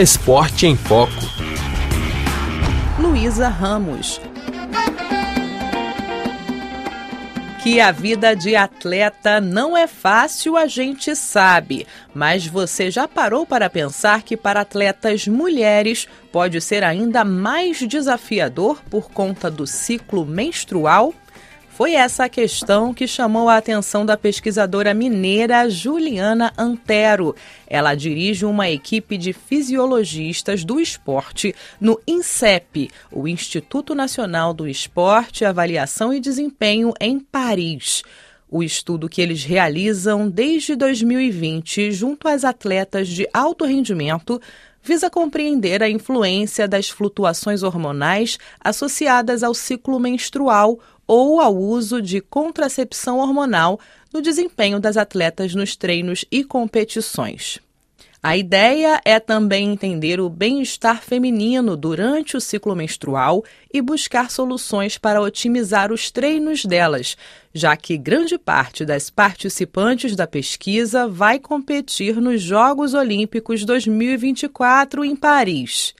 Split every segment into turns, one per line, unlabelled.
Esporte em Foco.
Luísa Ramos. Que a vida de atleta não é fácil, a gente sabe. Mas você já parou para pensar que para atletas mulheres pode ser ainda mais desafiador por conta do ciclo menstrual? Foi essa a questão que chamou a atenção da pesquisadora mineira Juliana Antero. Ela dirige uma equipe de fisiologistas do esporte no INSEP, o Instituto Nacional do Esporte, Avaliação e Desempenho, em Paris. O estudo que eles realizam desde 2020 junto às atletas de alto rendimento visa compreender a influência das flutuações hormonais associadas ao ciclo menstrual ou ao uso de contracepção hormonal no desempenho das atletas nos treinos e competições. A ideia é também entender o bem-estar feminino durante o ciclo menstrual e buscar soluções para otimizar os treinos delas, já que grande parte das participantes da pesquisa vai competir nos Jogos Olímpicos 2024 em Paris.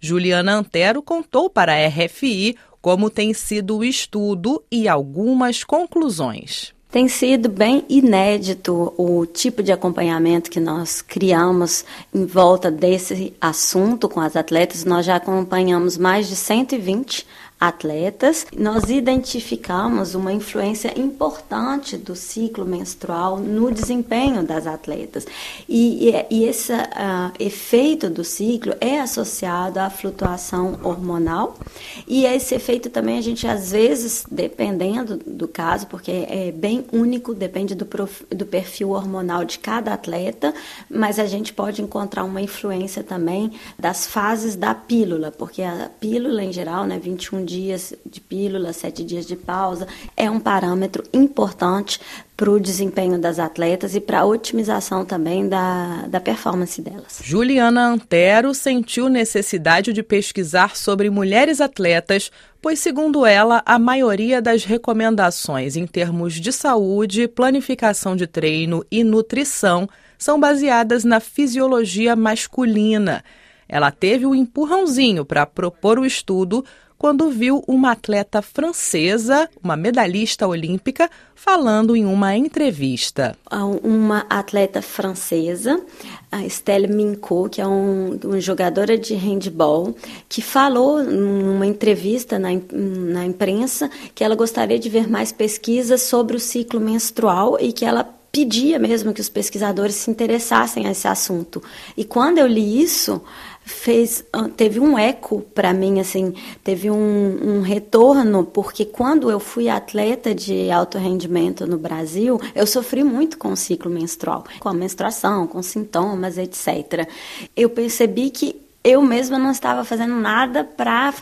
Juliana Antero contou para a RFI como tem sido o estudo e algumas conclusões.
Tem sido bem inédito o tipo de acompanhamento que nós criamos em volta desse assunto com as atletas. Nós já acompanhamos mais de 120 atletas, nós identificamos uma influência importante do ciclo menstrual no desempenho das atletas. E, e, e esse uh, efeito do ciclo é associado à flutuação hormonal, e esse efeito também a gente, às vezes, dependendo do caso, porque é bem único, depende do, prof, do perfil hormonal de cada atleta, mas a gente pode encontrar uma influência também das fases da pílula, porque a pílula, em geral, né, 21 dias de pílula, sete dias de pausa, é um parâmetro importante para o desempenho das atletas e para a otimização também da, da performance delas.
Juliana Antero sentiu necessidade de pesquisar sobre mulheres atletas, pois, segundo ela, a maioria das recomendações em termos de saúde, planificação de treino e nutrição são baseadas na fisiologia masculina. Ela teve o um empurrãozinho para propor o estudo quando viu uma atleta francesa, uma medalhista olímpica, falando em uma entrevista.
Uma atleta francesa, a Estelle Minco, que é um, uma jogadora de handball, que falou numa entrevista na, na imprensa que ela gostaria de ver mais pesquisas sobre o ciclo menstrual e que ela pedia mesmo que os pesquisadores se interessassem a esse assunto. E quando eu li isso, fez ah, teve um eco para mim assim teve um, um, retorno porque quando eu fui atleta de alto rendimento no Brasil eu sofri muito com o ciclo menstrual com a menstruação com sintomas etc eu percebi que eu mesma não estava fazendo nada para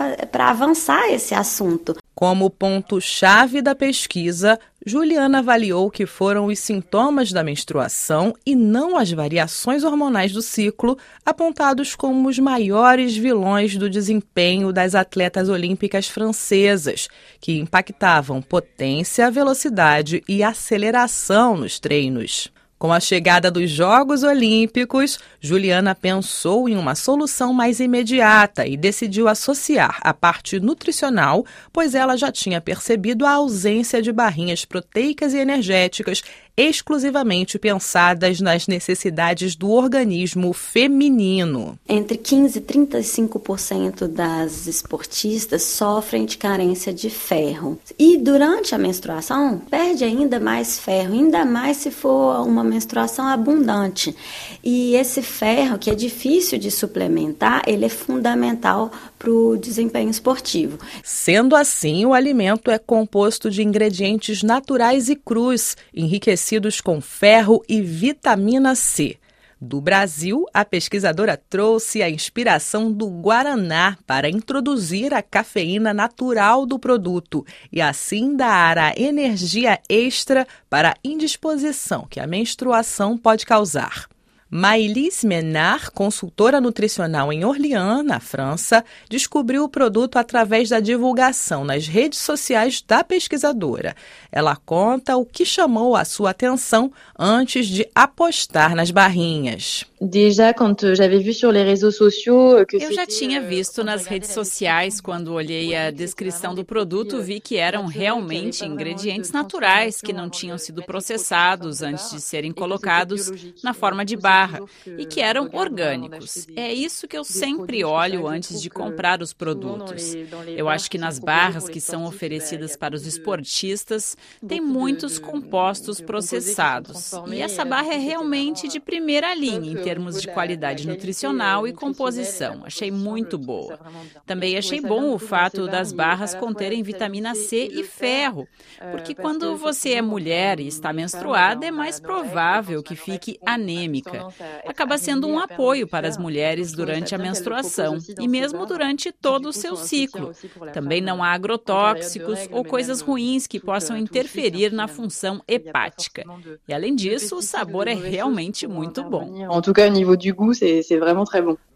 avançar esse assunto
como ponto-chave da pesquisa, Juliana avaliou que foram os sintomas da menstruação e não as variações hormonais do ciclo apontados como os maiores vilões do desempenho das atletas olímpicas francesas, que impactavam potência, velocidade e aceleração nos treinos. Com a chegada dos Jogos Olímpicos, Juliana pensou em uma solução mais imediata e decidiu associar a parte nutricional, pois ela já tinha percebido a ausência de barrinhas proteicas e energéticas exclusivamente pensadas nas necessidades do organismo feminino.
Entre 15 e 35% das esportistas sofrem de carência de ferro. E durante a menstruação, perde ainda mais ferro, ainda mais se for uma menstruação abundante. E esse ferro, que é difícil de suplementar, ele é fundamental para o desempenho esportivo.
Sendo assim, o alimento é composto de ingredientes naturais e crus, enriquecidos com ferro e vitamina C. Do Brasil, a pesquisadora trouxe a inspiração do Guaraná para introduzir a cafeína natural do produto e assim dar a energia extra para a indisposição que a menstruação pode causar. Maëlys Menard, consultora nutricional em Orléans, na França, descobriu o produto através da divulgação nas redes sociais da pesquisadora. Ela conta o que chamou a sua atenção antes de apostar nas barrinhas.
Euh,
euh, que Eu já tinha euh, visto nas redes sociais, quando olhei a descrição do produto, vi que eram realmente ingredientes naturais que não tinham sido processados antes de serem colocados na forma de barra e que eram orgânicos. É isso que eu sempre olho antes de comprar os produtos. Eu acho que nas barras que são oferecidas para os esportistas, tem muitos compostos processados. E essa barra é realmente de primeira linha termos de qualidade nutricional e composição. Achei muito boa. Também achei bom o fato das barras conterem vitamina C e ferro, porque quando você é mulher e está menstruada, é mais provável que fique anêmica. Acaba sendo um apoio para as mulheres durante a menstruação e mesmo durante todo o seu ciclo. Também não há agrotóxicos ou coisas ruins que possam interferir na função hepática. E além disso, o sabor é realmente muito bom.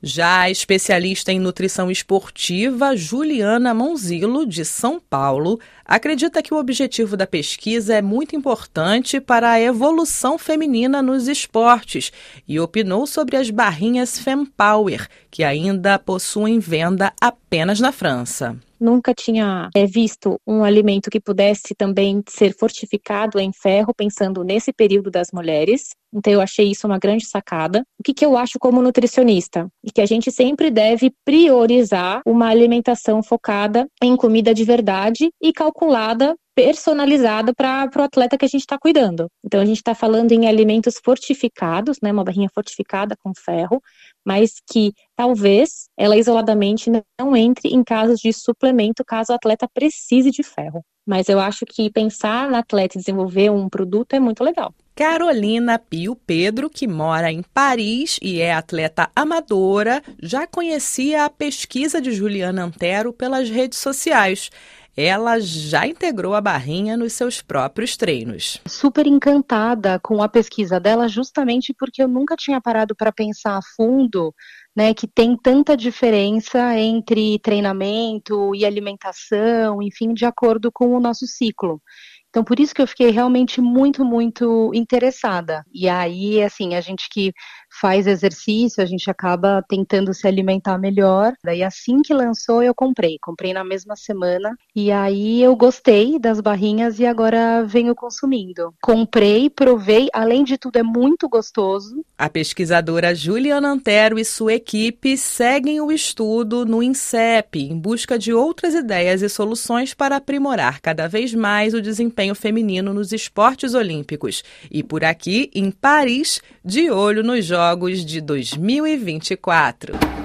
Já a especialista em nutrição esportiva, Juliana Monzilo, de São Paulo, acredita que o objetivo da pesquisa é muito importante para a evolução feminina nos esportes e opinou sobre as barrinhas Fempower, que ainda possuem venda apenas na França
nunca tinha é, visto um alimento que pudesse também ser fortificado em ferro, pensando nesse período das mulheres. Então, eu achei isso uma grande sacada. O que, que eu acho como nutricionista? E que a gente sempre deve priorizar uma alimentação focada em comida de verdade e calculada personalizada para o atleta que a gente está cuidando. Então, a gente está falando em alimentos fortificados, né, uma barrinha fortificada com ferro, mas que talvez ela isoladamente não entre em casos de suplemento caso o atleta precise de ferro. Mas eu acho que pensar na atleta e desenvolver um produto é muito legal.
Carolina Pio Pedro, que mora em Paris e é atleta amadora, já conhecia a pesquisa de Juliana Antero pelas redes sociais ela já integrou a barrinha nos seus próprios treinos.
Super encantada com a pesquisa dela, justamente porque eu nunca tinha parado para pensar a fundo né, que tem tanta diferença entre treinamento e alimentação, enfim, de acordo com o nosso ciclo. Então, por isso que eu fiquei realmente muito, muito interessada. E aí, assim, a gente que faz exercício, a gente acaba tentando se alimentar melhor. Daí, assim que lançou, eu comprei. Comprei na mesma semana. E aí, eu gostei das barrinhas e agora venho consumindo. Comprei, provei. Além de tudo, é muito gostoso.
A pesquisadora Juliana Antero e sua equipe seguem o estudo no INSEP, em busca de outras ideias e soluções para aprimorar cada vez mais o desempenho feminino nos esportes olímpicos. E por aqui, em Paris, de olho nos Jogos de 2024.